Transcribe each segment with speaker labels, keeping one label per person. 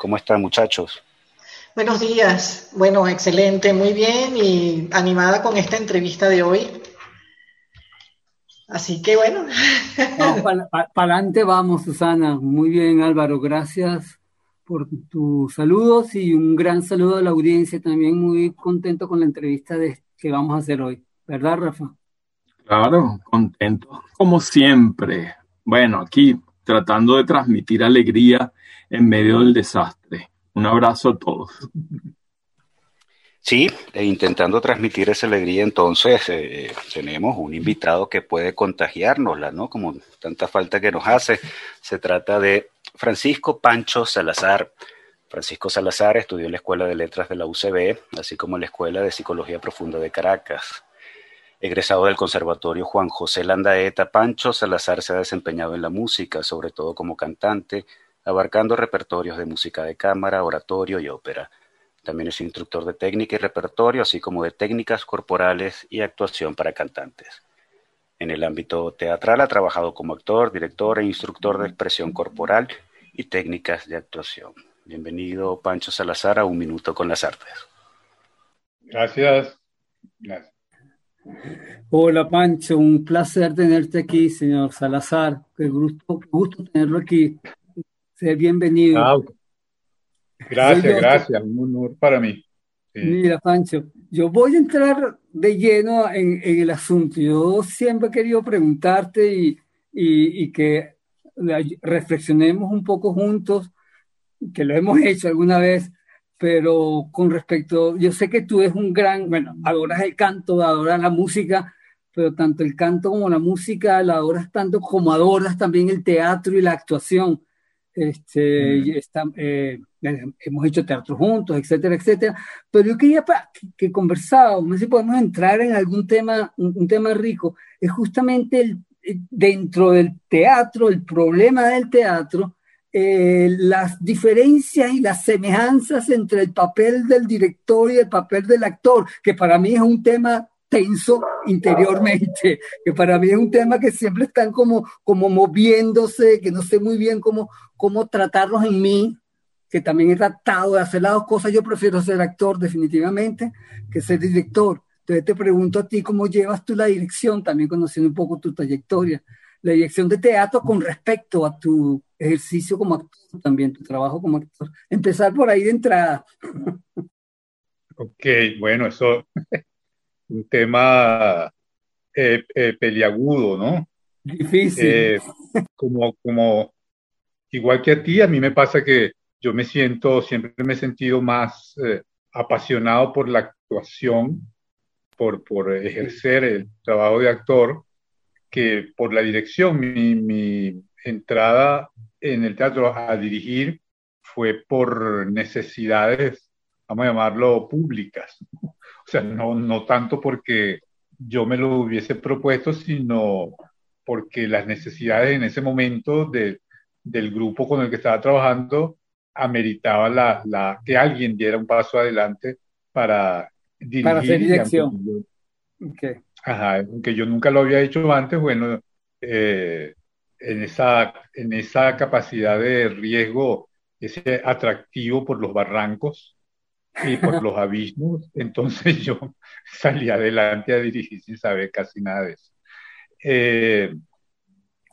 Speaker 1: ¿Cómo están muchachos?
Speaker 2: Buenos días. Bueno, excelente, muy bien y animada con esta entrevista de hoy. Así que bueno.
Speaker 3: Para adelante vamos, Susana. Muy bien, Álvaro. Gracias por tus saludos y un gran saludo a la audiencia. También muy contento con la entrevista de, que vamos a hacer hoy. ¿Verdad, Rafa?
Speaker 4: Claro, contento. Como siempre. Bueno, aquí tratando de transmitir alegría en medio del desastre. Un abrazo a todos.
Speaker 1: Sí, e intentando transmitir esa alegría, entonces eh, tenemos un invitado que puede contagiárnosla, ¿no? Como tanta falta que nos hace. Se trata de Francisco Pancho Salazar. Francisco Salazar estudió en la Escuela de Letras de la UCB, así como en la Escuela de Psicología Profunda de Caracas. Egresado del Conservatorio Juan José Landaeta, Pancho Salazar se ha desempeñado en la música, sobre todo como cantante, abarcando repertorios de música de cámara, oratorio y ópera. También es instructor de técnica y repertorio, así como de técnicas corporales y actuación para cantantes. En el ámbito teatral ha trabajado como actor, director e instructor de expresión corporal y técnicas de actuación. Bienvenido, Pancho Salazar, a Un Minuto con las Artes.
Speaker 5: Gracias.
Speaker 3: Hola, Pancho. Un placer tenerte aquí, señor Salazar. Qué gusto, gusto tenerlo aquí. Sea bienvenido.
Speaker 5: Ah, gracias, gracias, un honor para mí.
Speaker 3: Mira, Pancho, yo voy a entrar de lleno en, el asunto. Yo siempre he querido preguntarte y, y, que reflexionemos un poco juntos, que lo hemos hecho alguna vez, pero con respecto, yo sé que tú eres un gran, bueno, adoras el canto, adoras la música, pero tanto el canto como la música la adoras tanto como adoras también el teatro y la actuación. Este, eh, hemos hecho teatro juntos, etcétera, etcétera. Pero yo quería que, conversábamos, no sé si podemos entrar en algún tema, un, tema rico, es justamente el, eh, dentro del teatro, el problema del teatro, eh, las diferencias y las semejanzas entre el papel del director y el papel del actor, que para mí es un tema tenso interiormente, que para mí es un tema que siempre están como, como moviéndose, que no sé muy bien cómo, cómo tratarlos en mí, que también he tratado de hacer las dos cosas, yo prefiero ser actor definitivamente que ser director. Entonces te pregunto a ti cómo llevas tú la dirección, también conociendo un poco tu trayectoria, la dirección de teatro con respecto a tu ejercicio como actor, también tu trabajo como actor. Empezar por ahí de entrada.
Speaker 5: Ok, bueno, eso un tema eh, eh, peliagudo, ¿no?
Speaker 3: Difícil.
Speaker 5: Eh, como, como, igual que a ti, a mí me pasa que yo me siento, siempre me he sentido más apasionado por la actuación, por, por ejercer el trabajo de actor, que por la dirección. Mi, mi entrada en el teatro a dirigir fue por necesidades, vamos a llamarlo, públicas. Sea, no, no tanto porque yo me lo hubiese propuesto, sino porque las necesidades en ese momento de, del grupo con el que estaba trabajando ameritaba la, la, que alguien diera un paso adelante para dirigir.
Speaker 3: Para hacer dirección.
Speaker 5: Ajá, aunque yo nunca lo había hecho antes, bueno, eh, en, esa, en esa capacidad de riesgo, ese atractivo por los barrancos, y por los abismos, entonces yo salí adelante a dirigir sin saber casi nada de eso. Eh,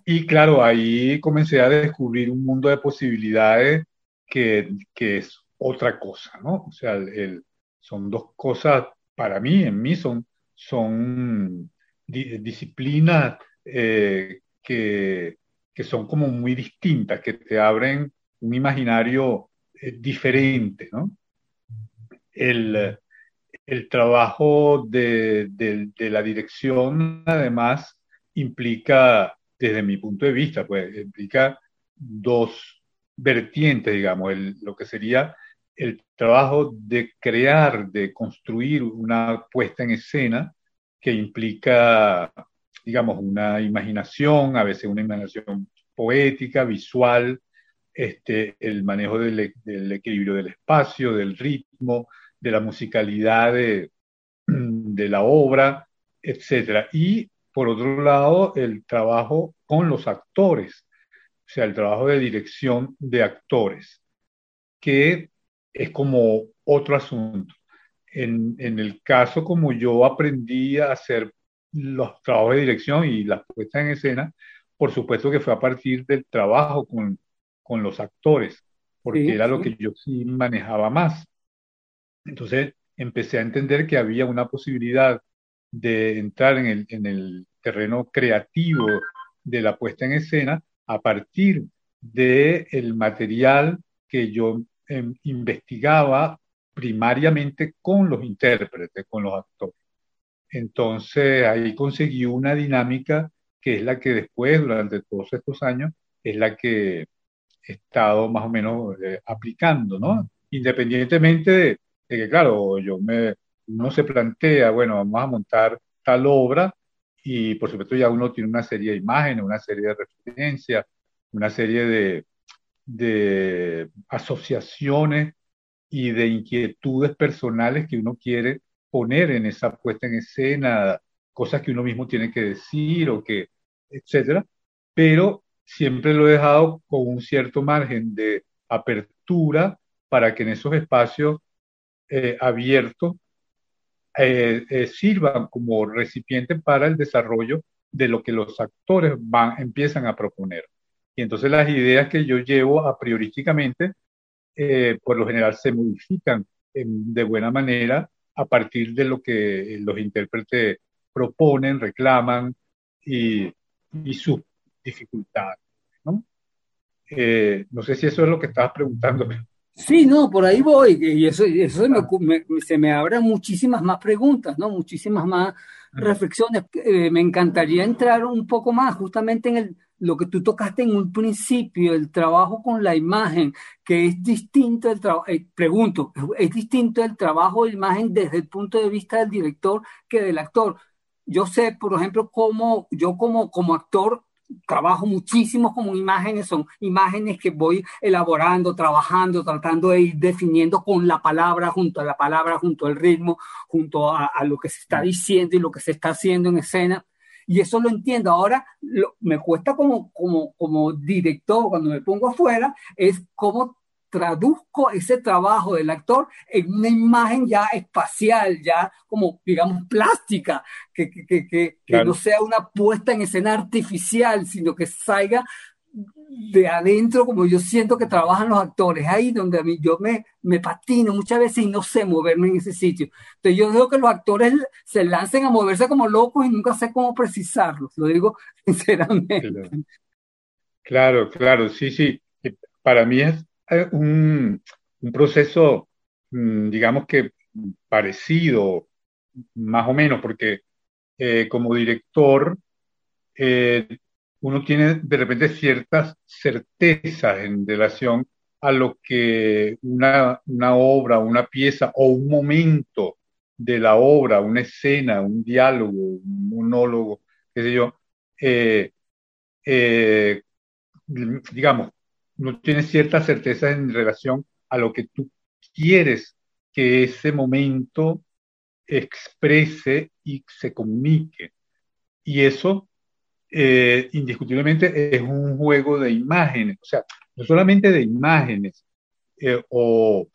Speaker 5: y claro, ahí comencé a descubrir un mundo de posibilidades que, que es otra cosa, ¿no? O sea, el, son dos cosas, para mí, en mí, son, son disciplinas eh, que, que, son como muy distintas, que te abren un imaginario eh, diferente, ¿no? El, el trabajo de, de, la dirección, además, implica, desde mi punto de vista, pues, implica dos vertientes, digamos, lo que sería el trabajo de crear, de construir una puesta en escena que implica, digamos, una imaginación, a veces una imaginación poética, visual, este, el manejo del, del equilibrio del espacio, del ritmo, de la musicalidad de, de la obra, etc. Y por otro lado, el trabajo con los actores, o sea, el trabajo de dirección de actores, que es como otro asunto. En, en el caso como yo aprendí a hacer los trabajos de dirección y las puestas en escena, por supuesto que fue a partir del trabajo con, con los actores, porque era lo que yo sí manejaba más. Entonces empecé a entender que había una posibilidad de entrar en el, en el terreno creativo de la puesta en escena a partir del el material que yo em, investigaba primariamente con los intérpretes, con los actores. Entonces ahí conseguí una dinámica que es la que después, durante todos estos años, es la que he estado más o menos eh, aplicando, ¿no? Independientemente de, que, claro, yo me, uno se plantea, bueno, vamos a montar tal obra y por supuesto ya uno tiene una serie de imágenes, una serie de referencias, una serie de, de asociaciones y de inquietudes personales que uno quiere poner en esa puesta en escena, cosas que uno mismo tiene que decir o que, etcétera, pero siempre lo he dejado con un cierto margen de apertura para que en esos espacios eh, abiertos eh, eh, sirvan como recipiente para el desarrollo de lo que los actores van, empiezan a proponer. Y entonces las ideas que yo llevo a priorísticamente, por lo general se modifican de buena manera a partir de lo que los intérpretes proponen, reclaman y, y sus dificultades. ¿no? no sé si eso es lo que estabas preguntándome.
Speaker 3: Sí, no, por ahí voy, y eso, eso se, me, abren muchísimas más preguntas, ¿no? Muchísimas más reflexiones. Eh, me encantaría entrar un poco más justamente en el, lo que tú tocaste en un principio, el trabajo con la imagen, que es distinto el trabajo, eh, pregunto, es distinto el trabajo de imagen desde el punto de vista del director que del actor. Yo sé, por ejemplo, cómo yo como, como actor trabajo muchísimo como imágenes, son imágenes que voy elaborando, trabajando, tratando de ir definiendo con la palabra, junto a la palabra, junto al ritmo, junto a, lo que se está diciendo y lo que se está haciendo en escena. Y eso lo entiendo. Ahora me cuesta como, como, como director, cuando me pongo afuera, es cómo traduzco ese trabajo del actor en una imagen ya espacial, ya como, digamos, plástica, que, que, que, que no sea una puesta en escena artificial, sino que salga de adentro, como yo siento que trabajan los actores, ahí donde a mí yo me, me patino muchas veces y no sé moverme en ese sitio. Entonces yo digo que los actores se lancen a moverse como locos y nunca sé cómo precisarlos, lo digo sinceramente.
Speaker 5: Claro, claro, sí, sí. Para mí es un, un proceso, mm, digamos que parecido, más o menos, porque eh, como director, eh, uno tiene de repente ciertas certezas en relación a lo que una, una, obra, una pieza o un momento de la obra, una escena, un diálogo, un monólogo, qué sé yo, eh, digamos, no tienes cierta certeza en relación a lo que tú quieres que ese momento exprese y se comunique. Y eso eh, indiscutiblemente es un juego de imágenes, o sea, no solamente de imágenes, eh, o,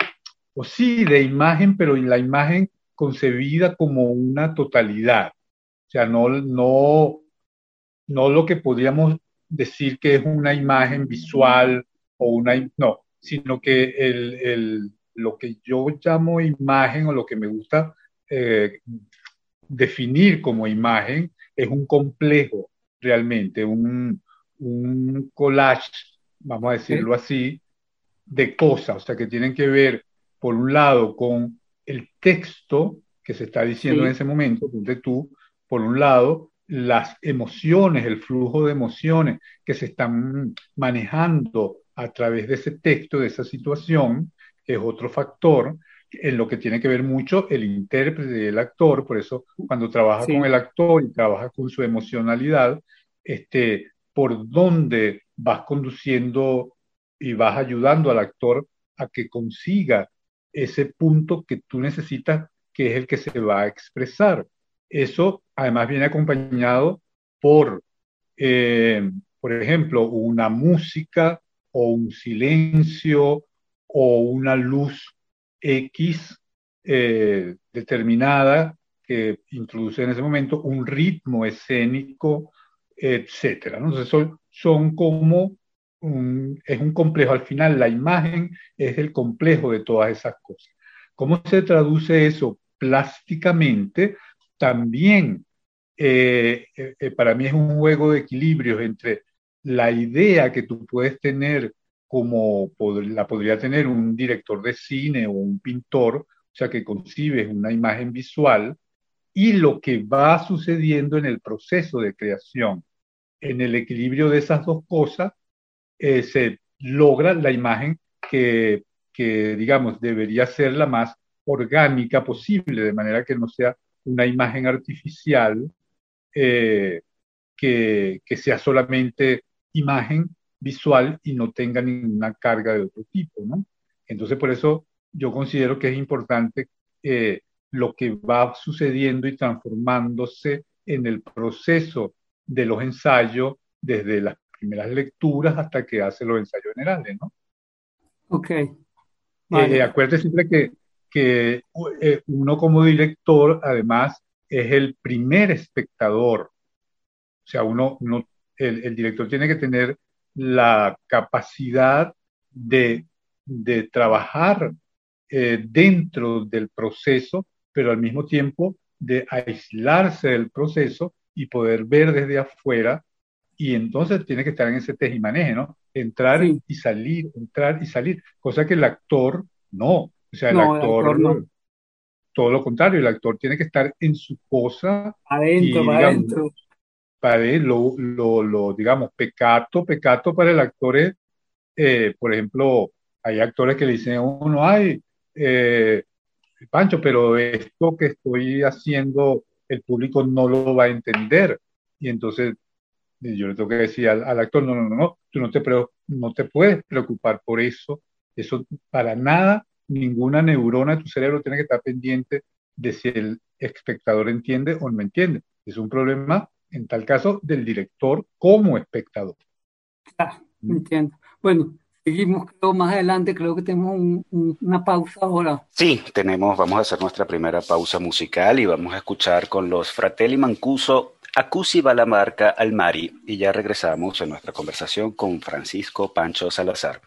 Speaker 5: o sí de imagen, pero en la imagen concebida como una totalidad. O sea, no, no, no lo que podríamos decir que es una imagen visual o una, no, sino que el, el, lo que yo llamo imagen o lo que me gusta eh, definir como imagen es un complejo realmente, un, un collage, vamos a decirlo así, de cosas, o sea, que tienen que ver, por un lado, con el texto que se está diciendo en ese momento, donde tú, por un lado, las emociones, el flujo de emociones que se están manejando a través de ese texto, de esa situación, es otro factor en lo que tiene que ver mucho el intérprete el actor, por eso cuando trabaja con el actor y trabaja con su emocionalidad, este, por dónde vas conduciendo y vas ayudando al actor a que consiga ese punto que tú necesitas, que es el que se va a expresar. Eso además viene acompañado por, eh, por ejemplo, una música o un silencio o una luz X eh, determinada que introduce en ese momento un ritmo escénico, etcétera. Entonces son, son como un, es un complejo. Al final la imagen es el complejo de todas esas cosas. ¿Cómo se traduce eso plásticamente? También eh, eh, para mí es un juego de equilibrios entre la idea que tú puedes tener como la podría tener un director de cine o un pintor, o sea, que concibes una imagen visual, y lo que va sucediendo en el proceso de creación. En el equilibrio de esas dos cosas eh, se logra la imagen que, que, digamos, debería ser la más orgánica posible, de manera que no sea una imagen artificial eh, que, que sea solamente imagen visual y no tenga ninguna carga de otro tipo, ¿no? Entonces, por eso yo considero que es importante eh, lo que va sucediendo y transformándose en el proceso de los ensayos, desde las primeras lecturas hasta que hace los ensayos generales, ¿no?
Speaker 3: Ok.
Speaker 5: Eh, acuérdate siempre que, que eh, uno como director, además, es el primer espectador. O sea, uno, uno el, el director tiene que tener la capacidad de, trabajar eh, dentro del proceso, pero al mismo tiempo de aislarse del proceso y poder ver desde afuera. Y entonces tiene que estar en ese tejimaneje, ¿no? Entrar y salir, entrar y salir, cosa que el actor no. O sea, el actor, no. todo lo contrario, el actor tiene que estar en su cosa.
Speaker 3: Adentro, adentro
Speaker 5: para lo, lo, lo, digamos, pecato, pecato para el actor es, eh, por ejemplo, hay actores que le dicen a uno, ay, eh, Pancho, pero esto que estoy haciendo el público no lo va a entender. Y entonces yo le tengo que decir al, actor, no, no, no, no, tú no te, no te puedes preocupar por eso. Eso para nada, ninguna neurona de tu cerebro tiene que estar pendiente de si el espectador entiende o no entiende. Es un problema en tal caso, del director como espectador.
Speaker 3: Ah, entiendo. Bueno, seguimos más adelante, creo que tenemos una pausa ahora.
Speaker 1: Sí, tenemos, vamos a hacer nuestra primera pausa musical y vamos a escuchar con los Fratelli Mancuso Acusi Balamarca Almari y ya regresamos en nuestra conversación con Francisco Pancho Salazar.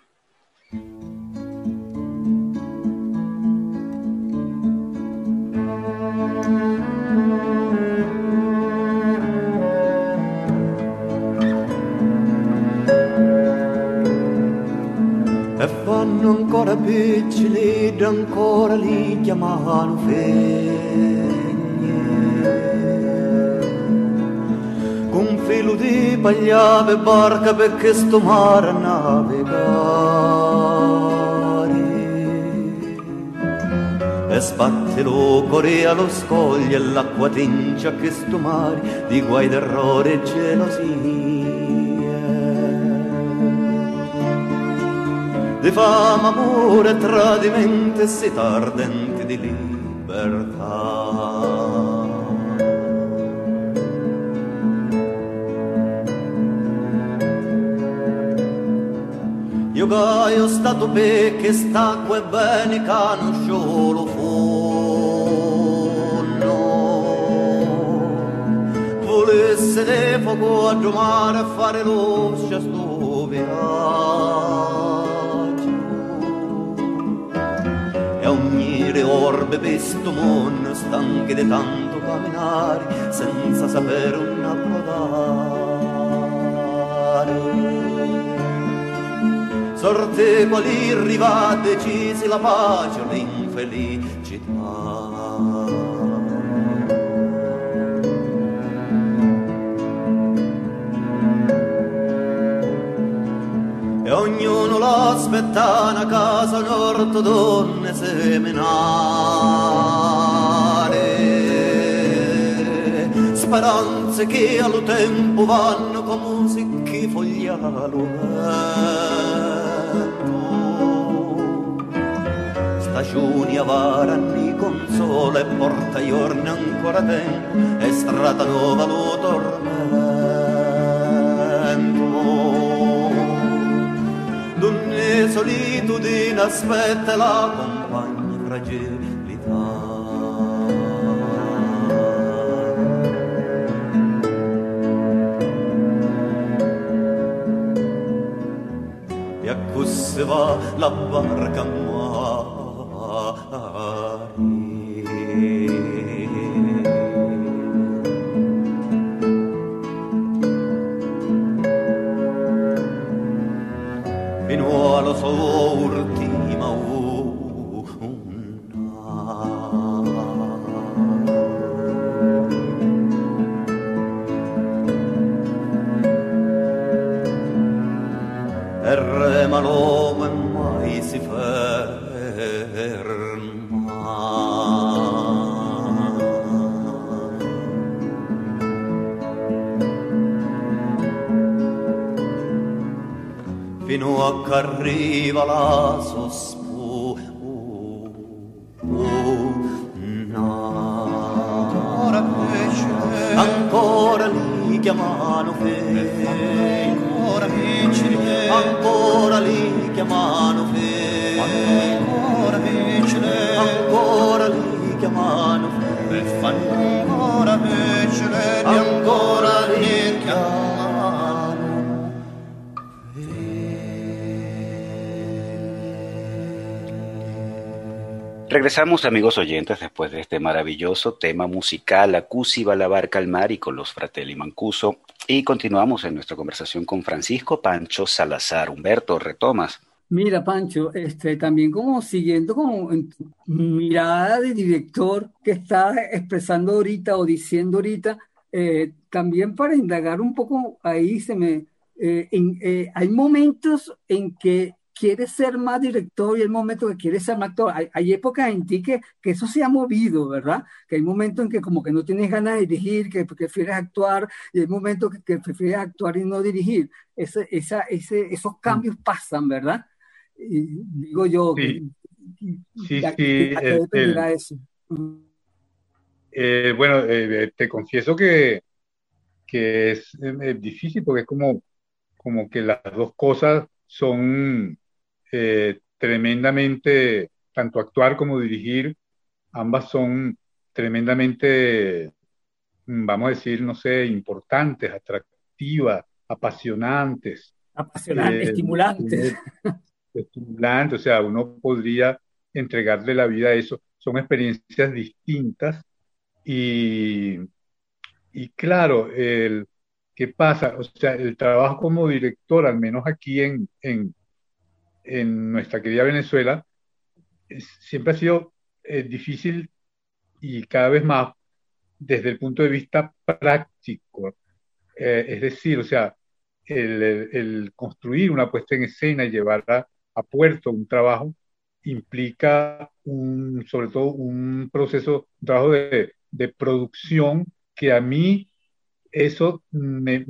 Speaker 6: Fanno ancora piccoli ed ancora li chiamano fegne. Con filo di pagliave barca perché sto mare a navigare. E sbatte lo core allo scoglio e l'acqua tincia che sto mare di guai d'errore e gelosia. Di fama, amore e tradimento e si ardenti di libertà. Io gaio stato perché st'acqua e bene che non sciolo fonno. Volesse de fuoco a giomare a fare luce a sto di questo mondo stanchi di tanto camminare senza sapere un approdare. Sorte quali arriva decisi la pace l'infelicità. Ognuno l'aspetta a casa un orto donne seminare. Speranze che allo tempo vanno come sicchi fogli allo stagioni avaranni con sole e porta giorni ancora tempo e strada nuova lo tormento solitudine aspetta la compagna fragilità. E a così va la barca
Speaker 1: Regresamos, amigos oyentes, después de este maravilloso tema musical, Acusi va la barca al mar y con los Fratelli Mancuso. Y continuamos en nuestra conversación con Francisco Pancho Salazar. Humberto, retomas.
Speaker 3: Mira, Pancho, este, también como siguiendo como mirada de director que estás expresando ahorita o diciendo ahorita, eh, también para indagar un poco ahí se me... Eh, eh, hay momentos en que quieres ser más director y el momento que quieres ser más actor. Hay, épocas en ti que, que, eso se ha movido, ¿verdad? Que hay momentos en que como que no tienes ganas de dirigir, que prefieres actuar, y hay momentos que, prefieres actuar y no dirigir. Ese, esa, ese, esos mm. cambios pasan, ¿verdad? Y digo yo,
Speaker 5: sí, sí, sí eso? Eh, bueno, eh, te confieso que, que es, es difícil porque es como, como que las dos cosas son eh, tremendamente, tanto actuar como dirigir, ambas son tremendamente, mm, vamos a decir, no sé, importantes, atractivas, apasionantes.
Speaker 3: Apasionantes, eh, estimulantes.
Speaker 5: Estimulantes, o sea, uno podría entregarle la vida a eso. Son experiencias distintas y, y claro, el, ¿qué pasa? O sea, el trabajo como director, al menos aquí en, en, en nuestra querida Venezuela, siempre ha sido eh, difícil y cada vez más desde el punto de vista práctico. Eh, es decir, o sea, el, construir una puesta en escena y llevar a, puerto un trabajo implica un, sobre todo un proceso, trabajo de, producción que a mí eso me,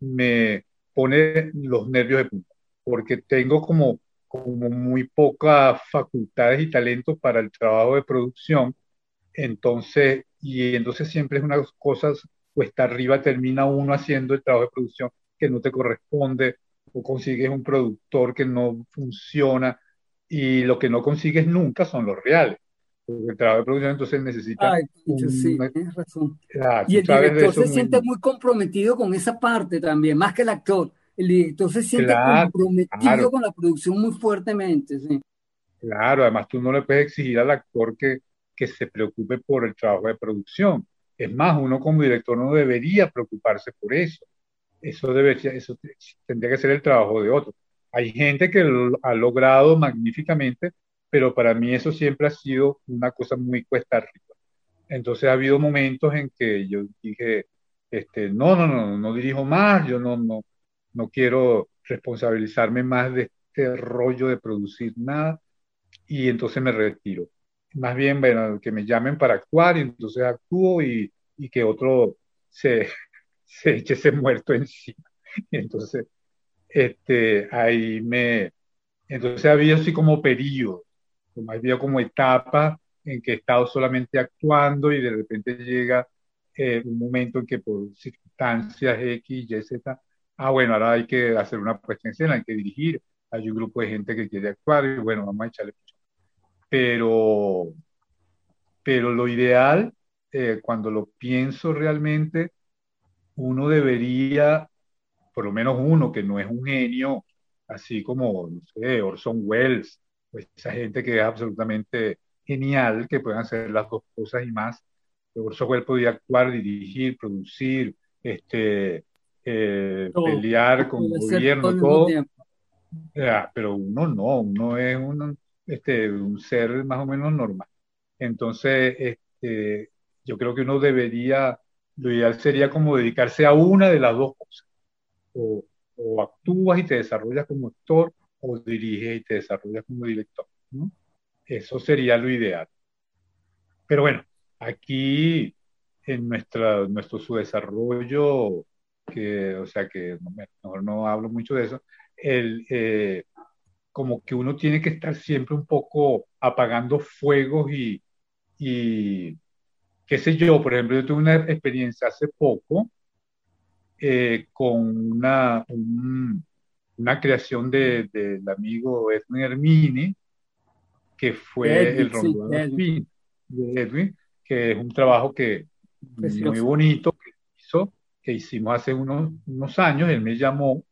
Speaker 5: me pone los nervios de punta, porque tengo como como muy pocas facultades y talentos para el trabajo de producción. Entonces, y entonces siempre es una cosa, cuesta arriba, termina uno haciendo el trabajo de producción que no te corresponde, o consigues un productor que no funciona, y lo que no consigues nunca son los reales. Porque el trabajo de producción entonces necesita.
Speaker 3: Ay, sí, tienes razón. y el director se siente muy comprometido con esa parte también, más que el actor el director se siente comprometido con la producción muy fuertemente.
Speaker 5: Claro, además tú no le puedes exigir al actor que, que se preocupe por el trabajo de producción. Es más, uno como director no debería preocuparse por eso. Eso, debería, eso tendría que ser el trabajo de otro. Hay gente que lo ha logrado magníficamente, pero para mí eso siempre ha sido una cosa muy cuesta arriba. Entonces ha habido momentos en que yo dije, este, no, no, no, no dirijo más, yo no, no, no quiero responsabilizarme más de este rollo de producir nada y entonces me retiro. Más bien, bueno, que me llamen para actuar y entonces actúo y, y que otro se, se eche ese muerto encima. Y entonces, este, ahí me, entonces había así como periodos, como había como etapas en que he estado solamente actuando y de repente llega eh, un momento en que por circunstancias X, Y, Z, ah, bueno, ahora hay que hacer una puesta en escena, hay que dirigir, hay un grupo de gente que quiere actuar y bueno, vamos a echarle. Pero, pero lo ideal, eh, cuando lo pienso realmente, uno debería, por lo menos uno que no es un genio, así como, no sé, Orson Welles, pues esa gente que es absolutamente genial, que pueden hacer las dos cosas y más. Orson Welles podía actuar, dirigir, producir, este, eh, pelear con el gobierno, todo. pero uno no, uno es un, este, un ser más o menos normal. Entonces, este, yo creo que uno debería lo ideal sería como dedicarse a una de las dos cosas. O, actúas y te desarrollas como actor, o diriges y te desarrollas como director. Eso sería lo ideal. Pero bueno, aquí en nuestra, nuestro subdesarrollo, que, o sea que mejor no hablo mucho de eso, el, eh, como que uno tiene que estar siempre un poco apagando fuegos y, y qué sé yo, por ejemplo, yo tuve una experiencia hace poco eh, con una, una creación del amigo Edwin Hermini, que fue el Rondón de Edwin, que es un trabajo que muy bonito que hicimos hace unos, unos años. Él me llamó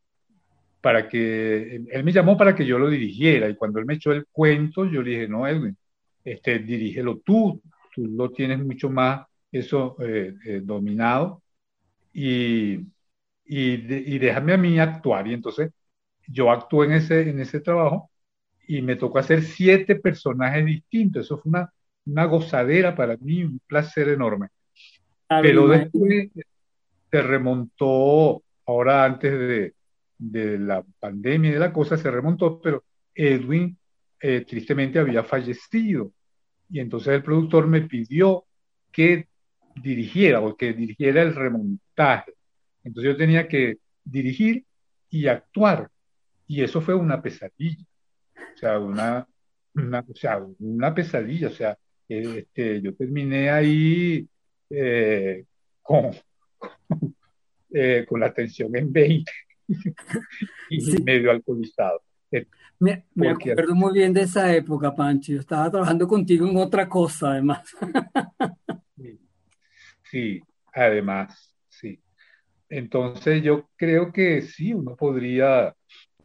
Speaker 5: para que él me llamó para que yo lo dirigiera y cuando él me echó el cuento yo le dije no Edwin este dirígelo tú tú lo tienes mucho más eso eh, eh, dominado y, y, déjame a mí actuar. Y entonces yo actué en ese, en ese trabajo y me tocó hacer siete personajes distintos. Eso fue una, una gozadera para mí, un placer enorme. Pero después se remontó, ahora antes de, de, la pandemia y de la cosa, se remontó, pero Edwin eh, tristemente había fallecido y entonces el productor me pidió que dirigiera o que dirigiera el remontaje. Entonces yo tenía que dirigir y actuar. Y eso fue una pesadilla. O sea, una, o sea, una pesadilla. O sea, este, yo terminé ahí eh, con, eh, con la tensión en 20 y medio alcoholizado.
Speaker 3: Me, acuerdo muy bien de esa época, Pancho. Yo estaba trabajando contigo en otra cosa, además.
Speaker 5: sí, además, sí. Entonces yo creo que sí, uno podría,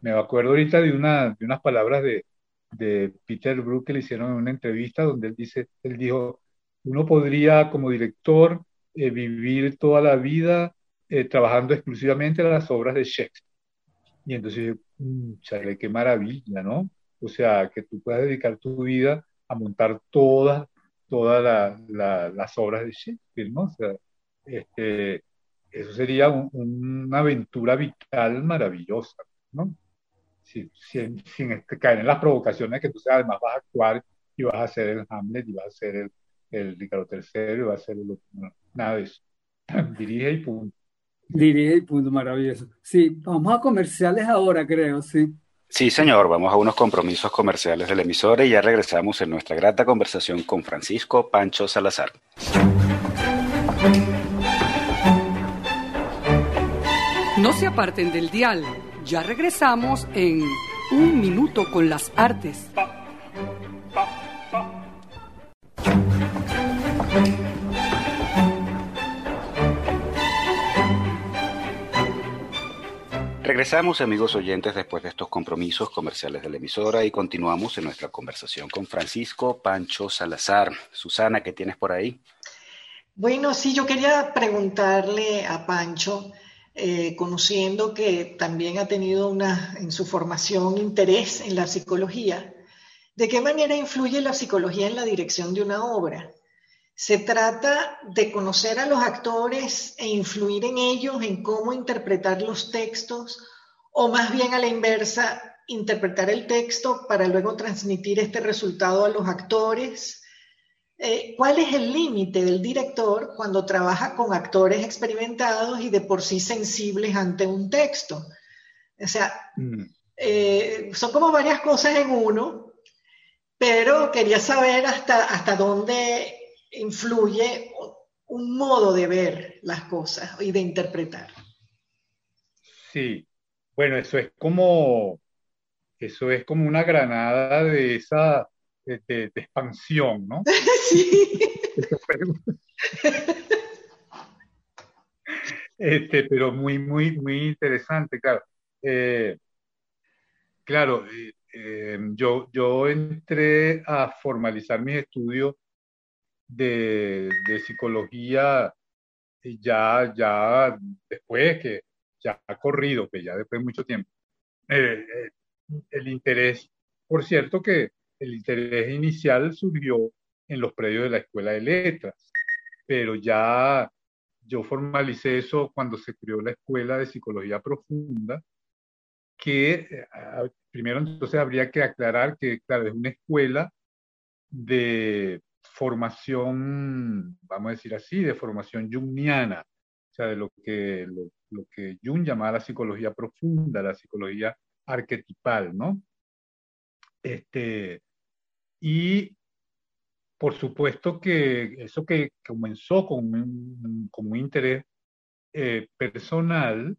Speaker 5: me acuerdo ahorita de, una, de unas palabras de, de Peter Brook que le hicieron en una entrevista donde él dice, él dijo, uno podría como director eh, vivir toda la vida eh, trabajando exclusivamente en las obras de Shakespeare. Y entonces, mmm, chale, qué maravilla, ¿no? O sea, que tú puedas dedicar tu vida a montar todas, todas las obras de Shakespeare, ¿no? O sea, este, eso sería una aventura vital maravillosa, ¿no? Sin, este, caer en las provocaciones que tú sabes, además vas a actuar y vas a hacer el Hamlet y vas a hacer el, el Ricardo III y vas a hacer el nada de eso. Dirige y punto.
Speaker 3: Dirige y punto, maravilloso. Sí, vamos a comerciales ahora, creo, sí.
Speaker 1: Sí, señor, vamos a unos compromisos comerciales del emisor y ya regresamos en nuestra grata conversación con Francisco Pancho Salazar.
Speaker 7: No se aparten del dial, ya regresamos en Un Minuto con las Artes.
Speaker 1: Regresamos, amigos oyentes, después de estos compromisos comerciales de la emisora y continuamos en nuestra conversación con Francisco Pancho Salazar. Susana, ¿qué tienes por ahí?
Speaker 2: Bueno, sí, yo quería preguntarle a Pancho, eh, conociendo que también ha tenido una, en su formación interés en la psicología, ¿de qué manera influye la psicología en la dirección de una obra? Se trata de conocer a los actores e influir en ellos, en cómo interpretar los textos, o más bien a la inversa, interpretar el texto para luego transmitir este resultado a los actores. Eh, ¿Cuál es el límite del director cuando trabaja con actores experimentados y de por sí sensibles ante un texto? O sea, mm. eh, son como varias cosas en uno, pero quería saber hasta, hasta dónde influye un modo de ver las cosas y de interpretar.
Speaker 5: Sí, bueno, eso es como, eso es como una granada de esa de, expansión, ¿no? Sí. este, pero muy, muy, muy interesante, claro. Eh, claro, eh, eh, yo, yo entré a formalizar mis estudios de, psicología ya, ya después que ya ha corrido, que ya después de mucho tiempo. Eh, eh, el interés, por cierto que el interés inicial surgió en los predios de la Escuela de Letras, pero ya yo formalicé eso cuando se creó la Escuela de Psicología Profunda, que eh, primero entonces habría que aclarar que, claro, es una escuela de formación, vamos a decir así, de formación jungiana, o sea, de lo que, Jung llamaba la psicología profunda, la psicología arquetipal, ¿no? Este, y por supuesto que eso que comenzó con un, interés eh, personal,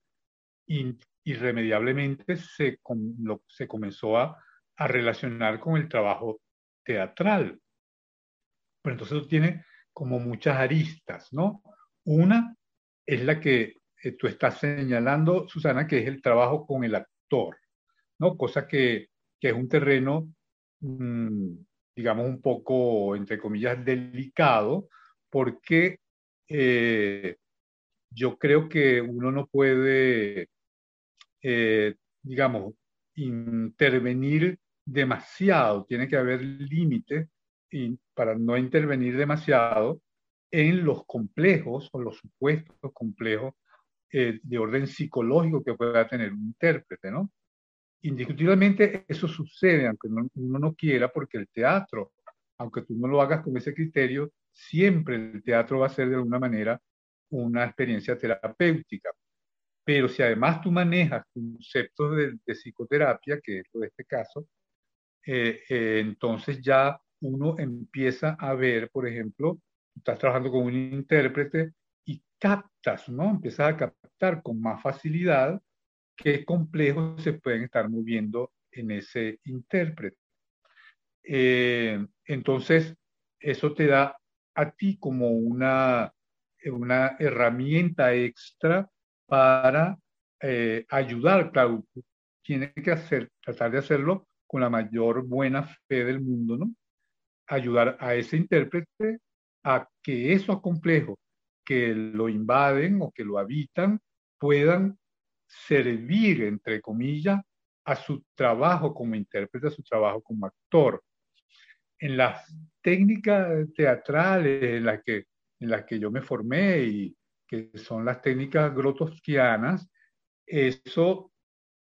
Speaker 5: irremediablemente se, comenzó a relacionar con el trabajo teatral. Pero entonces tiene como muchas aristas, ¿no? Una es la que eh, tú estás señalando, Susana, que es el trabajo con el actor, ¿no? Cosa que, es un terreno, mm, digamos, un poco, entre comillas, delicado, porque eh, yo creo que uno no puede, eh, digamos, intervenir demasiado, tiene que haber límites para no intervenir demasiado en los complejos o los supuestos complejos eh, de orden psicológico que pueda tener un intérprete, ¿no? Indiscutiblemente eso sucede, aunque uno no quiera, porque el teatro, aunque tú no lo hagas con ese criterio, siempre el teatro va a ser de alguna manera una experiencia terapéutica. Pero si además tú manejas conceptos de, psicoterapia, que es lo de este caso, eh, eh, entonces ya uno empieza a ver, por ejemplo, estás trabajando con un intérprete y captas, ¿no? Empiezas a captar con más facilidad qué complejos se pueden estar moviendo en ese intérprete. Eh, entonces, eso te da a ti como una, herramienta extra para eh, ayudar, claro, tiene que hacer, tratar de hacerlo con la mayor buena fe del mundo, ¿no? Ayudar a ese intérprete a que esos complejos que lo invaden o que lo habitan puedan servir, entre comillas, a su trabajo como intérprete, a su trabajo como actor. En las técnicas teatrales en las que, en las que yo me formé y que son las técnicas grotowskianas, eso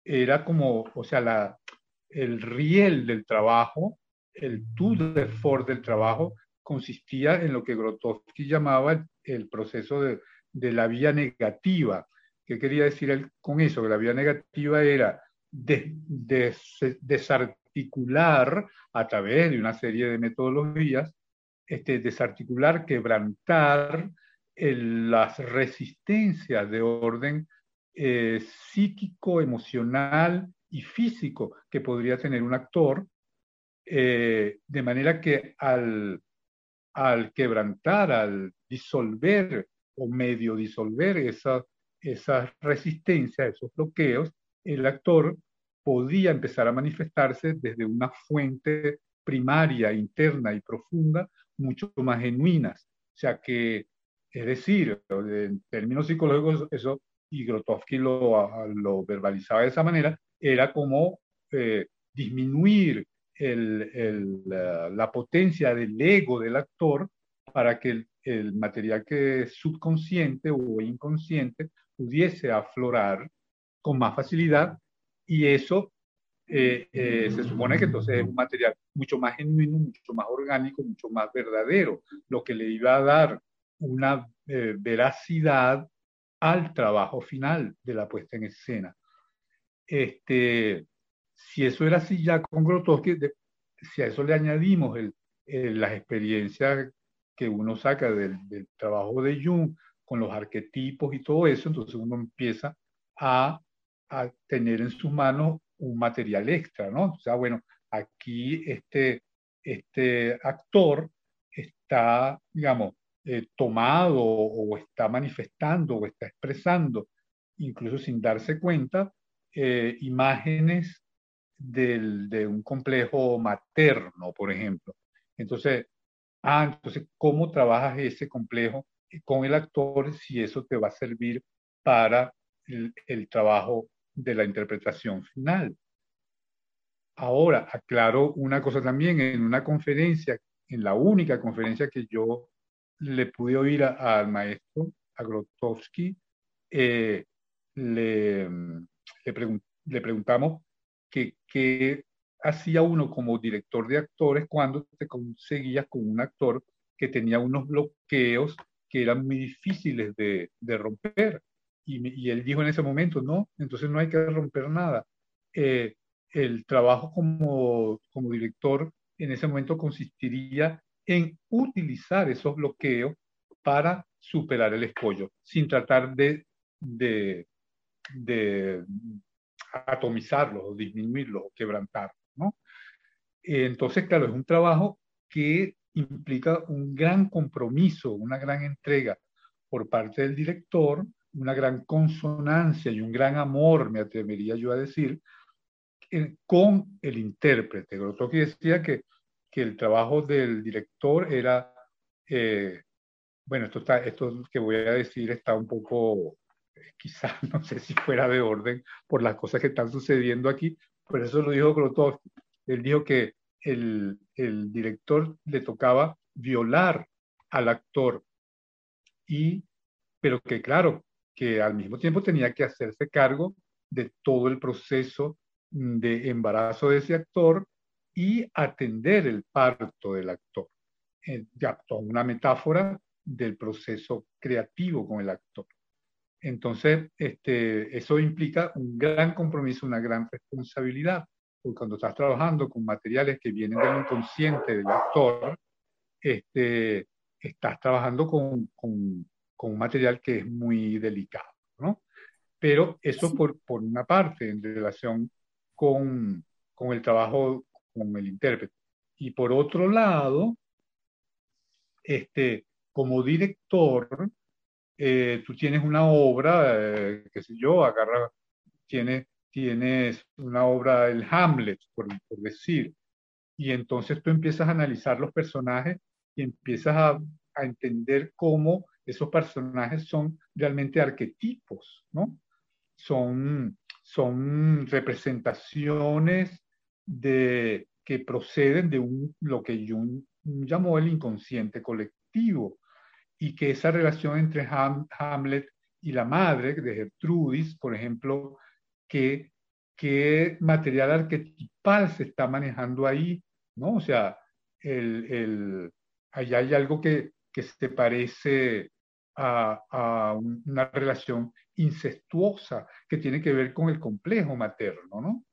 Speaker 5: era como, o sea, el riel del trabajo el tour de Ford del trabajo consistía en lo que Grotowski llamaba el, proceso de, la vía negativa. ¿Qué quería decir él con eso? Que la vía negativa era desarticular a través de una serie de metodologías, este, desarticular, quebrantar las resistencias de orden eh, psíquico, emocional y físico que podría tener un actor eh, de manera que al, al, quebrantar, al disolver o medio disolver esa, esas resistencias, esos bloqueos, el actor podía empezar a manifestarse desde una fuente primaria, interna y profunda, mucho más genuinas. O sea que, es decir, en términos psicológicos, eso, y Grotowski lo, lo verbalizaba de esa manera, era como eh, disminuir la, potencia del ego del actor para que el, material que es subconsciente o inconsciente pudiese aflorar con más facilidad y eso eh, eh, se supone que entonces es un material mucho más genuino, mucho más orgánico, mucho más verdadero, lo que le iba a dar una eh, veracidad al trabajo final de la puesta en escena. Este, si eso era así ya con Grotowski, si a eso le añadimos las experiencias que uno saca del, trabajo de Jung con los arquetipos y todo eso, entonces uno empieza a, a, tener en sus manos un material extra, ¿no? O sea, bueno, aquí este, este actor está, digamos, eh, tomado o está manifestando o está expresando, incluso sin darse cuenta, eh, imágenes de un complejo materno, por ejemplo. Entonces, ah, entonces, ¿cómo trabajas ese complejo con el actor si eso te va a servir para el, trabajo de la interpretación final? Ahora, aclaro una cosa también, en una conferencia, en la única conferencia que yo le pude oír al maestro, a Grotowski, eh, le, le, preguntamos que, hacía uno como director de actores cuando te conseguías con un actor que tenía unos bloqueos que eran muy difíciles de, romper. Y, él dijo en ese momento, no, entonces no hay que romper nada. Eh, el trabajo como, director en ese momento consistiría en utilizar esos bloqueos para superar el escollo, sin tratar de atomizarlos o disminuirlos o quebrantarlos, ¿no? Entonces, claro, es un trabajo que implica un gran compromiso, una gran entrega por parte del director, una gran consonancia y un gran amor, me atrevería yo a decir, con el intérprete. Grotowski decía que, que el trabajo del director era, eh, bueno, esto, está, esto que voy a decir está un poco quizás no sé si fuera de orden por las cosas que están sucediendo aquí, por eso lo dijo Grotowski. Él dijo que el, el director le tocaba violar al actor, y, pero que claro, que al mismo tiempo tenía que hacerse cargo de todo el proceso de embarazo de ese actor y atender el parto del actor. Eh, una metáfora del proceso creativo con el actor. Entonces, este, eso implica un gran compromiso, una gran responsabilidad, porque cuando estás trabajando con materiales que vienen del inconsciente del actor, este, estás trabajando con, con, con, un material que es muy delicado, ¿no? Pero eso por, por una parte, en relación con, con el trabajo con el intérprete. Y por otro lado, este, como director, eh, tú tienes una obra, eh, qué sé yo, agarra, tienes, tienes una obra, el Hamlet, por, decir, y entonces tú empiezas a analizar los personajes y empiezas a, a entender cómo esos personajes son realmente arquetipos, ¿no? Son, son representaciones de, que proceden de lo que Jung llamó el inconsciente colectivo y que esa relación entre Hamlet y la madre de Gertrudis, por ejemplo, que qué material arquetipal se está manejando ahí, ¿no? O sea, el, el, allá hay algo que, que se parece a, a, una relación incestuosa que tiene que ver con el complejo materno, ¿no?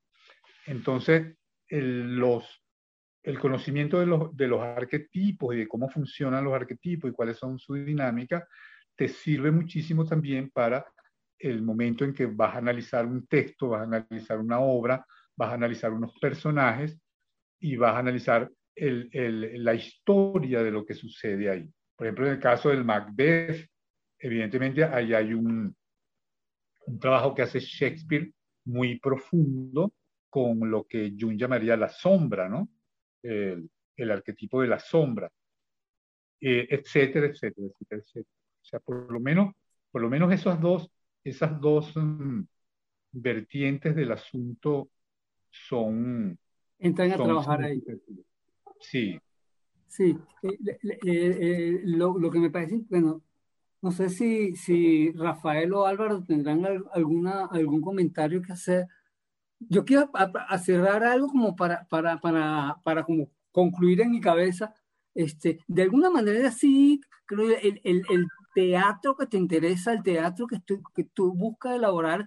Speaker 5: Entonces, los, el conocimiento de los, arquetipos y de cómo funcionan los arquetipos y cuáles son su dinámica, te sirve muchísimo también para el momento en que vas a analizar un texto, vas a analizar una obra, vas a analizar unos personajes y vas a analizar la historia de lo que sucede ahí. Por ejemplo, en el caso del Macbeth, evidentemente ahí hay un, un trabajo que hace Shakespeare muy profundo con lo que Jung llamaría la sombra, ¿no? El, arquetipo de la sombra, eh, etcétera, etcétera, etcétera, etcétera. O sea, por lo menos, por lo menos esas dos, esas dos mm, vertientes del asunto son...
Speaker 3: Entran a trabajar ahí.
Speaker 5: Sí.
Speaker 3: Sí, eh, eh, lo, lo, que me parece, bueno, no sé si, si Rafael o Álvaro tendrán alguna, algún comentario que hacer. Yo quiero cerrar algo como para, para, para, para como concluir en mi cabeza. Este, de alguna manera sí, creo el, el, el teatro que te interesa, el teatro que tú, que tú buscas elaborar,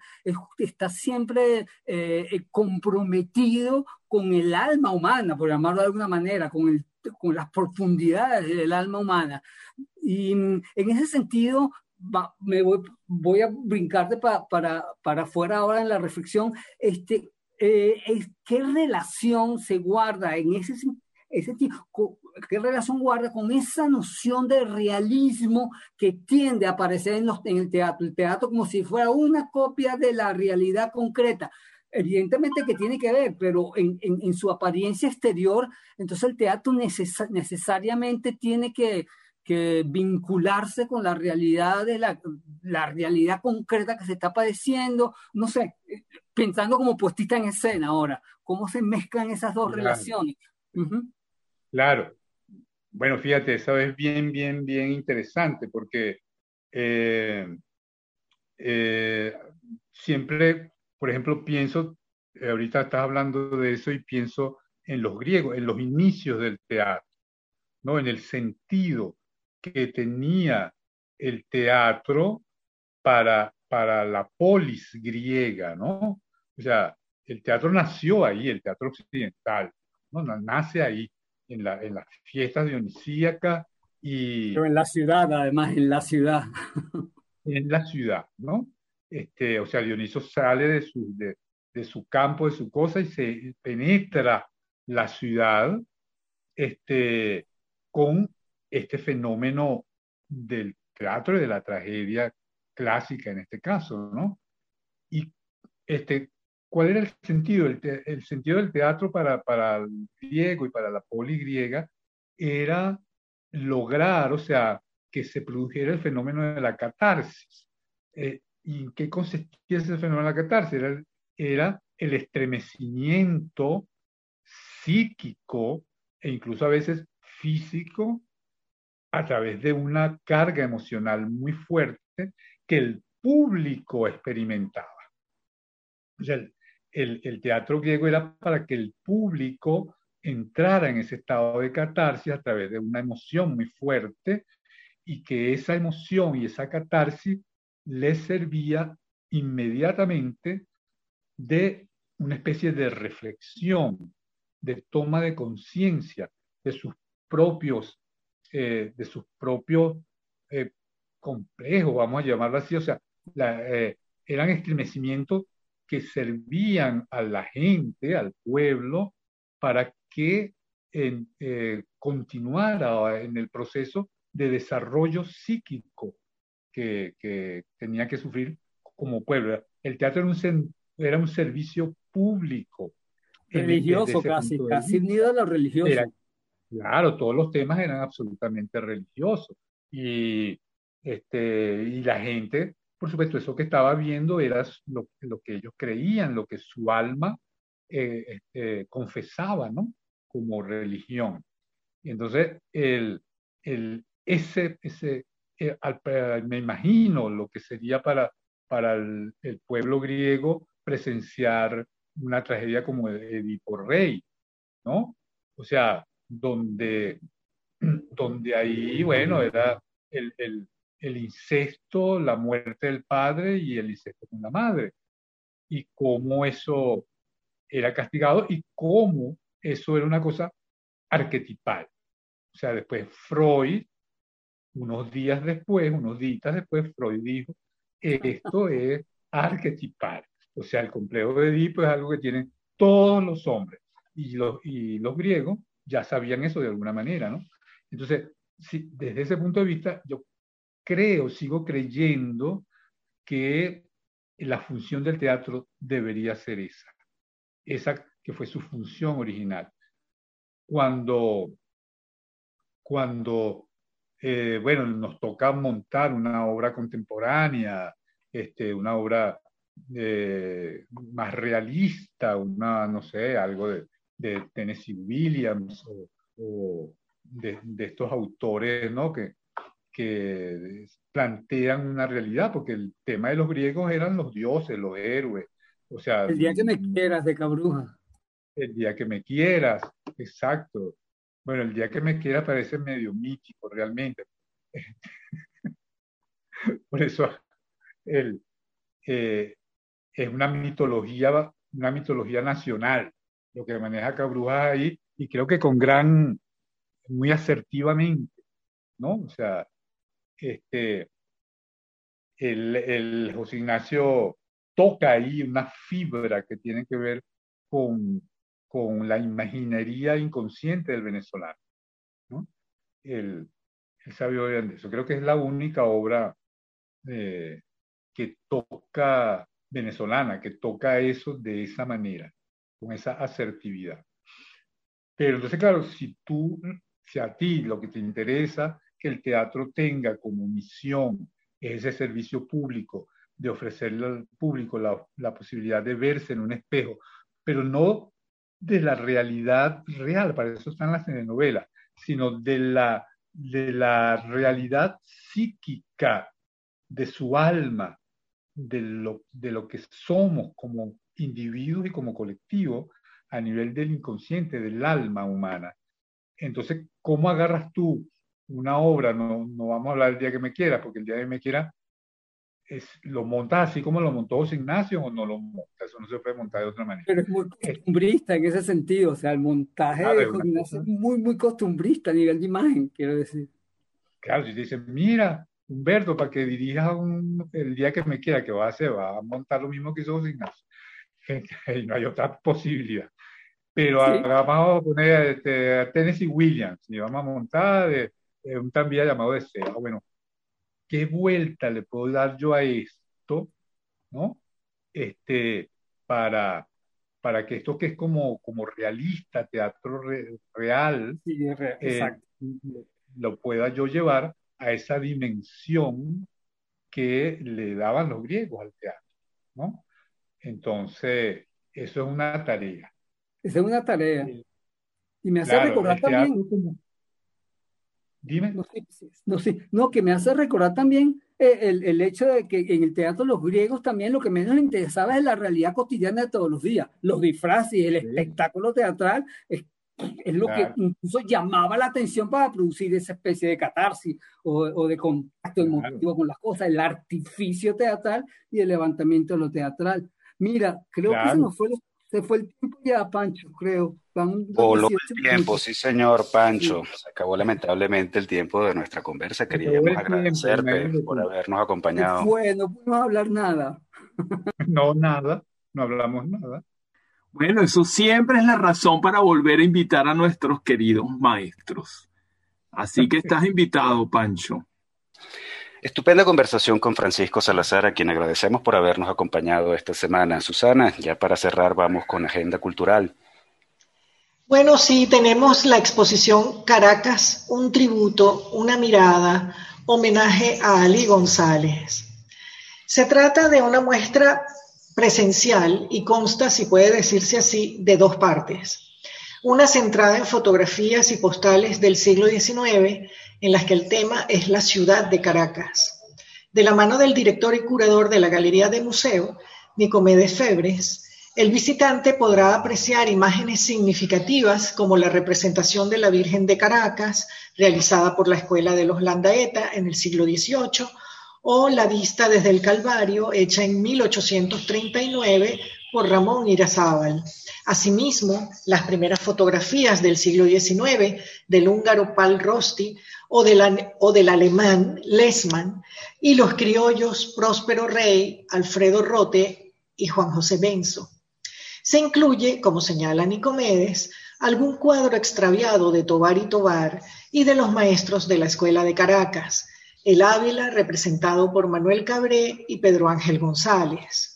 Speaker 3: está siempre eh, eh, comprometido con el alma humana, por llamarlo de alguna manera, con, el, con las profundidades del alma humana. Y en ese sentido, me voy, voy a brincarte para, para, para afuera ahora en la reflexión. Este, eh, ¿Qué relación se guarda en ese, ese qué relación guarda con esa noción de realismo que tiende a aparecer en, los, en el teatro? El teatro como si fuera una copia de la realidad concreta evidentemente que tiene que ver, pero en, en, su apariencia exterior, entonces el teatro necesariamente tiene que, que, vincularse con la realidad de la, la, realidad concreta que se está padeciendo, no sé, pensando como postista en escena ahora, cómo se mezclan esas dos relaciones.
Speaker 5: Claro. Bueno, fíjate, eso es bien, bien, bien interesante porque eh, eh, siempre por ejemplo, pienso, eh, ahorita estás hablando de eso y pienso en los griegos, en los inicios del teatro, ¿no? En el sentido que tenía el teatro para, para la polis griega, ¿no? O sea, el teatro nació ahí, el teatro occidental, ¿no? Nace ahí, en, la, en las fiestas dionisíacas y...
Speaker 3: Pero en la ciudad, además, en la ciudad.
Speaker 5: en la ciudad, ¿no? Este, o sea, Dioniso sale de su, de, su campo, de su cosa y se penetra la ciudad este, con este fenómeno del teatro y de la tragedia clásica en este caso, ¿no? Y este, ¿cuál era el sentido? El, sentido del teatro para, para el griego y para la poli griega era lograr, o sea, que se produjera el fenómeno de la catarsis. Eh, ¿Y en qué consistía ese fenómeno de la catarsis? Era, el estremecimiento psíquico e incluso a veces físico a través de una carga emocional muy fuerte que el público experimentaba. El, el, teatro griego era para que el público entrara en ese estado de catarsis a través de una emoción muy fuerte y que esa emoción y esa catarsis les servía inmediatamente de una especie de reflexión, de toma de conciencia de sus propios, eh, de sus propios eh, complejos, vamos a llamarlo así, o sea, eh, eran estremecimientos que servían a la gente, al pueblo, para que continuara en el proceso de desarrollo psíquico que, tenía que sufrir como pueblo. El teatro era un, era un servicio público.
Speaker 3: Religioso casi, casi unido a lo religioso.
Speaker 5: Claro, todos los temas eran absolutamente religiosos. Y, este, y la gente, por supuesto, eso que estaba viendo era lo, lo que ellos creían, lo que su alma eh, este, confesaba, ¿no? Como religión. Y entonces, el, el, ese, ese, eh, me imagino lo que sería para, para el, pueblo griego presenciar una tragedia como Edipo Rey, ¿no? O sea, donde, donde ahí, bueno, era el, el, el incesto, la muerte del padre y el incesto con la madre. Y cómo eso era castigado y cómo eso era una cosa arquetipal. O sea, después Freud unos días después, unos días después, Freud dijo, esto es arquetipal. O sea, el complejo de Edipo es algo que tienen todos los hombres. Y los, y los griegos ya sabían eso de alguna manera, ¿no? Entonces, desde ese punto de vista, yo creo, sigo creyendo que la función del teatro debería ser esa, esa que fue su función original. Cuando, cuando eh, bueno, nos toca montar una obra contemporánea, este, una obra eh, más realista, una, no sé, algo de, Tennessee Williams o, de, estos autores, ¿no? Que, que plantean una realidad, porque el tema de los griegos eran los dioses, los héroes. O sea,
Speaker 3: el día que me quieras de Cabruja.
Speaker 5: El día que me quieras, exacto. Bueno, el día que me quieras parece medio mítico realmente. Por eso el, eh, es una mitología, una mitología nacional, lo que maneja Cabruja ahí, y creo que con gran, muy asertivamente, ¿no? O sea, este, el, el José Ignacio toca ahí una fibra que tiene que ver con, con la imaginería inconsciente del venezolano. ¿no? El, el sabio de eso. Creo que es la única obra eh, que toca venezolana, que toca eso de esa manera, con esa asertividad. Pero entonces, claro, si tú, si a ti lo que te interesa que el teatro tenga como misión ese servicio público de ofrecerle al público la, la, posibilidad de verse en un espejo, pero no de la realidad real, para eso están las telenovelas, sino de la, de la realidad psíquica de su alma, de lo, de lo que somos como individuos y como colectivo a nivel del inconsciente, del alma humana. Entonces, ¿cómo agarras tú una obra, no, no vamos a hablar el día que me quiera, porque el día que me quiera es, lo montas así como lo montó José Ignacio o no lo montas, eso no se puede montar de otra manera.
Speaker 3: Pero es muy costumbrista en ese sentido, o sea, el montaje de José Ignacio es muy, muy costumbrista a nivel de imagen, quiero decir.
Speaker 5: Claro, si te dicen, mira, Humberto, para que dirija el día que me quiera, que va a hacer? Va a montar lo mismo que hizo José Ignacio. y no hay otra posibilidad. Pero vamos a poner este, a Tennessee Williams y vamos a montar de, eh, un tranvía llamado Deseo. Bueno, ¿qué vuelta le puedo dar yo a esto? ¿No? Este, para, para que esto que es como, como realista, teatro real, eh, lo pueda yo llevar a esa dimensión que le daban los griegos al teatro, ¿no? Entonces, eso es una tarea.
Speaker 3: Esa es una tarea. Y me hace recordar también,
Speaker 5: Dime.
Speaker 3: No, no, que me hace recordar también eh, el, el, hecho de que en el teatro los griegos también lo que menos les interesaba es la realidad cotidiana de todos los días. Los disfraces, el espectáculo teatral es, es lo que incluso llamaba la atención para producir esa especie de catarsis o, o de contacto emotivo con las cosas, el artificio teatral y el levantamiento de lo teatral. Mira, creo que se nos fue se fue el tiempo ya, Pancho, creo.
Speaker 1: Voló el tiempo, sí, señor Pancho. Se acabó lamentablemente el tiempo de nuestra conversa. Queríamos agradecerte por habernos acompañado.
Speaker 3: Bueno, no pudimos hablar nada.
Speaker 5: no, nada. No hablamos nada.
Speaker 4: Bueno, eso siempre es la razón para volver a invitar a nuestros queridos maestros. Así que estás invitado, Pancho.
Speaker 1: Estupenda conversación con Francisco Salazar, a quien agradecemos por habernos acompañado esta semana. Susana, ya para cerrar vamos con agenda cultural.
Speaker 2: Bueno, sí, tenemos la exposición Caracas, un tributo, una mirada, homenaje a Ali González. Se trata de una muestra presencial y consta, si puede decirse así, de dos partes. Una centrada en fotografías y postales del siglo XIX en las que el tema es la ciudad de Caracas. De la mano del director y curador de la Galería de Museo, Nicomedes Febres, el visitante podrá apreciar imágenes significativas como la representación de la Virgen de Caracas, realizada por la Escuela de los Landaeta en el siglo XVIII, o la vista desde el Calvario, hecha en 1839 por Ramón Irazábal. Asimismo, las primeras fotografías del siglo XIX del húngaro Pal Rosti o del, alemán Lesman y los criollos Próspero Rey, Alfredo Rote y Juan José Benzo. Se incluye, como señala Nicomedes, algún cuadro extraviado de Tobar y Tobar y de los maestros de la Escuela de Caracas, el Ávila representado por Manuel Cabré y Pedro Ángel González.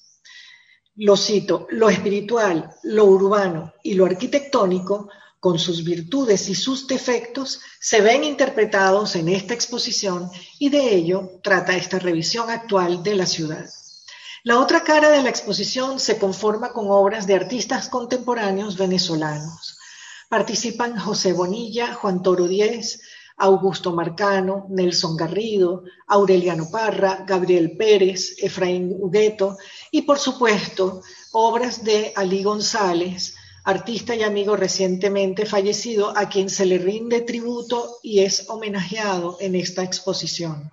Speaker 2: Lo cito, lo espiritual, lo urbano y lo arquitectónico, con sus virtudes y sus defectos, se ven interpretados en esta exposición y de ello trata esta revisión actual de la ciudad. La otra cara de la exposición se conforma con obras de artistas contemporáneos venezolanos. Participan José Bonilla, Juan Toro Díez, Augusto Marcano, Nelson Garrido, Aureliano Parra, Gabriel Pérez, Efraín Hugueto y por supuesto obras de Ali González, artista y amigo recientemente fallecido a quien se le rinde tributo y es homenajeado en esta exposición.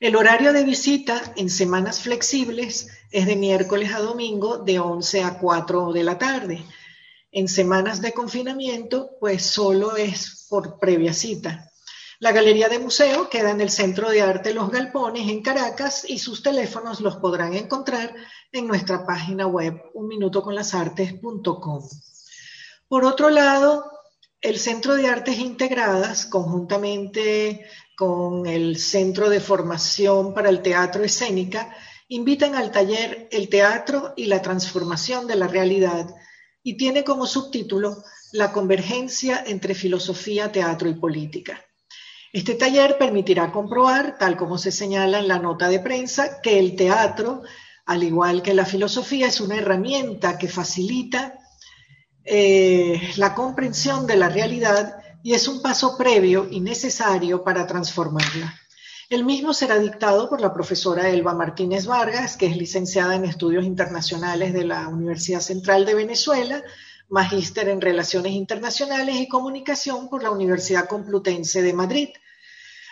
Speaker 2: El horario de visita en semanas flexibles es de miércoles a domingo de 11 a 4 de la tarde. En semanas de confinamiento, pues solo es por previa cita. La Galería de Museo queda en el Centro de Arte Los Galpones en Caracas y sus teléfonos los podrán encontrar en nuestra página web unminutoconlasartes.com. Por otro lado, el Centro de Artes Integradas, conjuntamente con el Centro de Formación para el Teatro Escénica, invitan al taller El Teatro y la Transformación de la Realidad y tiene como subtítulo La convergencia entre filosofía, teatro y política. Este taller permitirá comprobar, tal como se señala en la nota de prensa, que el teatro, al igual que la filosofía, es una herramienta que facilita eh, la comprensión de la realidad y es un paso previo y necesario para transformarla. El mismo será dictado por la profesora Elba Martínez Vargas, que es licenciada en Estudios Internacionales de la Universidad Central de Venezuela, magíster en Relaciones Internacionales y Comunicación por la Universidad Complutense de Madrid.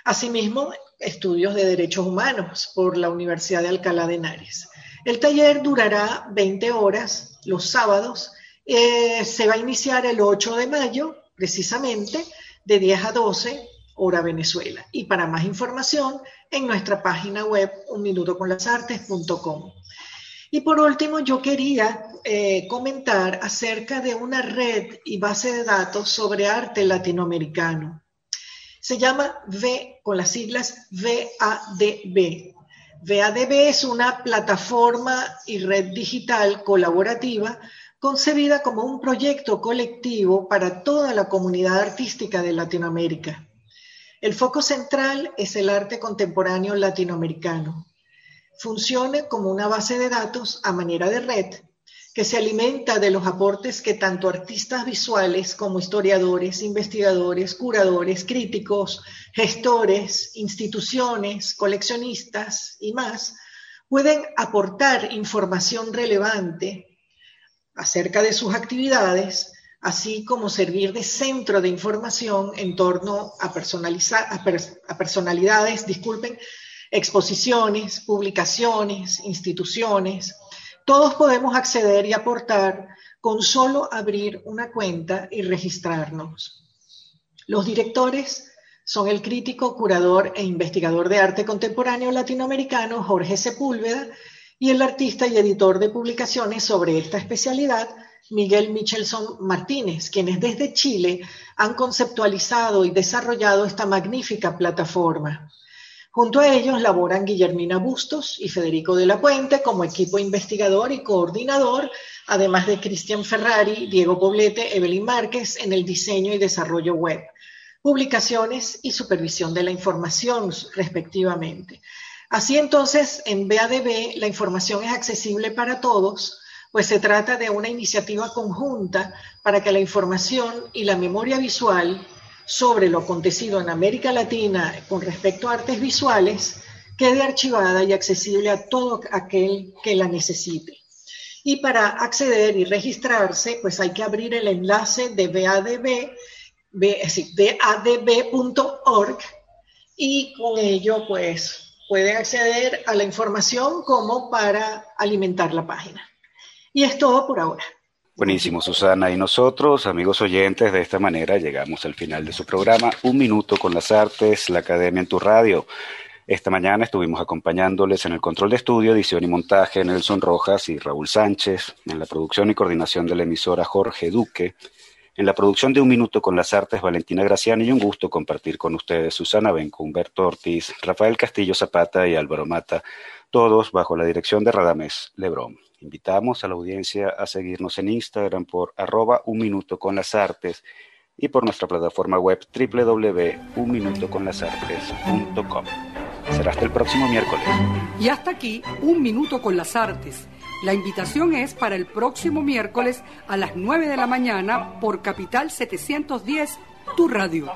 Speaker 2: Asimismo, estudios de Derechos Humanos por la Universidad de Alcalá de Henares. El taller durará 20 horas los sábados. Eh, se va a iniciar el 8 de mayo, precisamente, de 10 a 12 hora Venezuela. Y para más información, en nuestra página web unminutoconlasartes.com. Y por último, yo quería eh, comentar acerca de una red y base de datos sobre arte latinoamericano. Se llama V con las siglas VADB. VADB es una plataforma y red digital colaborativa concebida como un proyecto colectivo para toda la comunidad artística de Latinoamérica. El foco central es el arte contemporáneo latinoamericano. Funcione como una base de datos a manera de red que se alimenta de los aportes que tanto artistas visuales como historiadores, investigadores, curadores, críticos, gestores, instituciones, coleccionistas y más pueden aportar información relevante acerca de sus actividades, así como servir de centro de información en torno a, a personalidades, disculpen, exposiciones, publicaciones, instituciones. Todos podemos acceder y aportar con solo abrir una cuenta y registrarnos. Los directores son el crítico, curador e investigador de arte contemporáneo latinoamericano Jorge Sepúlveda y el artista y editor de publicaciones sobre esta especialidad Miguel Michelson Martínez, quienes desde Chile han conceptualizado y desarrollado esta magnífica plataforma. Junto a ellos laboran Guillermina Bustos y Federico de la Puente como equipo investigador y coordinador, además de Cristian Ferrari, Diego Poblete, Evelyn Márquez en el diseño y desarrollo web, publicaciones y supervisión de la información, respectivamente. Así entonces, en BADB la información es accesible para todos, pues se trata de una iniciativa conjunta para que la información y la memoria visual sobre lo acontecido en América Latina con respecto a artes visuales quede archivada y accesible a todo aquel que la necesite. Y para acceder y registrarse, pues hay que abrir el enlace de BADB, badb.org y con ello pues pueden acceder a la información como para alimentar la página. Y es todo por ahora.
Speaker 1: Buenísimo, Susana. Y nosotros, amigos oyentes, de esta manera llegamos al final de su programa, Un Minuto con las Artes, la Academia en tu Radio. Esta mañana estuvimos acompañándoles en el control de estudio, edición y montaje Nelson Rojas y Raúl Sánchez, en la producción y coordinación de la emisora Jorge Duque, en la producción de Un Minuto con las Artes Valentina Graciani y un gusto compartir con ustedes Susana Benco, Humberto Ortiz, Rafael Castillo Zapata y Álvaro Mata, todos bajo la dirección de Radamés Lebrón. Invitamos a la audiencia a seguirnos en Instagram por arroba un minuto con las artes y por nuestra plataforma web www.unminutoconlasartes.com. Será hasta el próximo miércoles.
Speaker 7: Y hasta aquí, Un Minuto con las Artes. La invitación es para el próximo miércoles a las 9 de la mañana por Capital 710, tu radio.